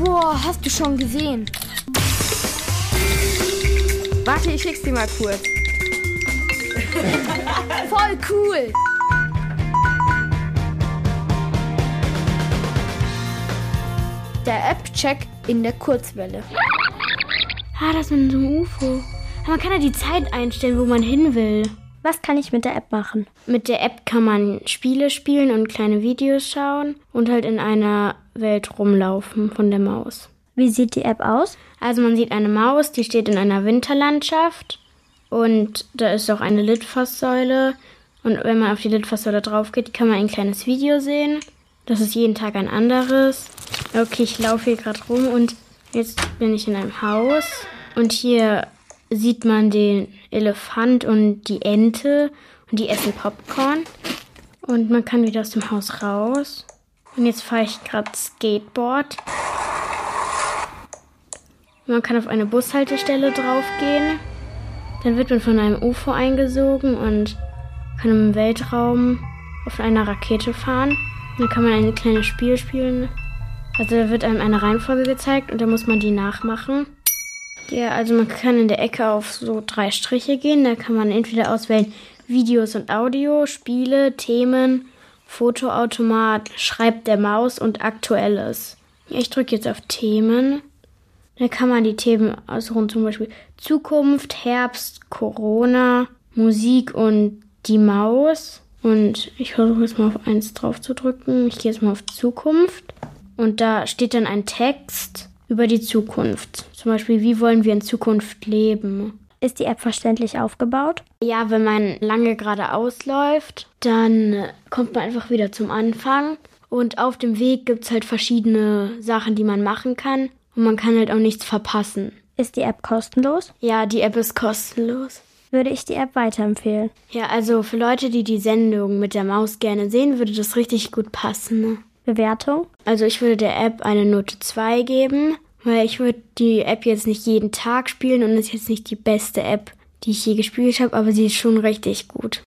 Oh, hast du schon gesehen? Warte, ich schick's dir mal kurz. Voll cool! Der App-Check in der Kurzwelle. Ah, das mit so einem UFO. Man kann ja die Zeit einstellen, wo man hin will. Was kann ich mit der App machen? Mit der App kann man Spiele spielen und kleine Videos schauen und halt in einer Welt rumlaufen von der Maus. Wie sieht die App aus? Also man sieht eine Maus, die steht in einer Winterlandschaft und da ist auch eine Litfaßsäule. Und wenn man auf die Litfaßsäule drauf geht, kann man ein kleines Video sehen. Das ist jeden Tag ein anderes. Okay, ich laufe hier gerade rum und jetzt bin ich in einem Haus. Und hier sieht man den Elefant und die Ente und die essen Popcorn. Und man kann wieder aus dem Haus raus. Und jetzt fahre ich gerade Skateboard. Man kann auf eine Bushaltestelle draufgehen. Dann wird man von einem UFO eingesogen und kann im Weltraum auf einer Rakete fahren. Dann kann man ein kleines Spiel spielen. Also da wird einem eine Reihenfolge gezeigt und dann muss man die nachmachen. Ja, also man kann in der Ecke auf so drei Striche gehen. Da kann man entweder auswählen Videos und Audio, Spiele, Themen, Fotoautomat, Schreibt der Maus und Aktuelles. Ich drücke jetzt auf Themen. Da kann man die Themen ausruhen, zum Beispiel Zukunft, Herbst, Corona, Musik und die Maus. Und ich versuche jetzt mal auf eins drauf zu drücken. Ich gehe jetzt mal auf Zukunft. Und da steht dann ein Text über die Zukunft. Zum Beispiel, wie wollen wir in Zukunft leben? Ist die App verständlich aufgebaut? Ja, wenn man lange geradeaus läuft, dann kommt man einfach wieder zum Anfang. Und auf dem Weg gibt es halt verschiedene Sachen, die man machen kann. Und man kann halt auch nichts verpassen. Ist die App kostenlos? Ja, die App ist kostenlos. Würde ich die App weiterempfehlen? Ja, also für Leute, die die Sendung mit der Maus gerne sehen, würde das richtig gut passen. Ne? Bewertung? Also ich würde der App eine Note 2 geben, weil ich würde die App jetzt nicht jeden Tag spielen und ist jetzt nicht die beste App, die ich je gespielt habe, aber sie ist schon richtig gut.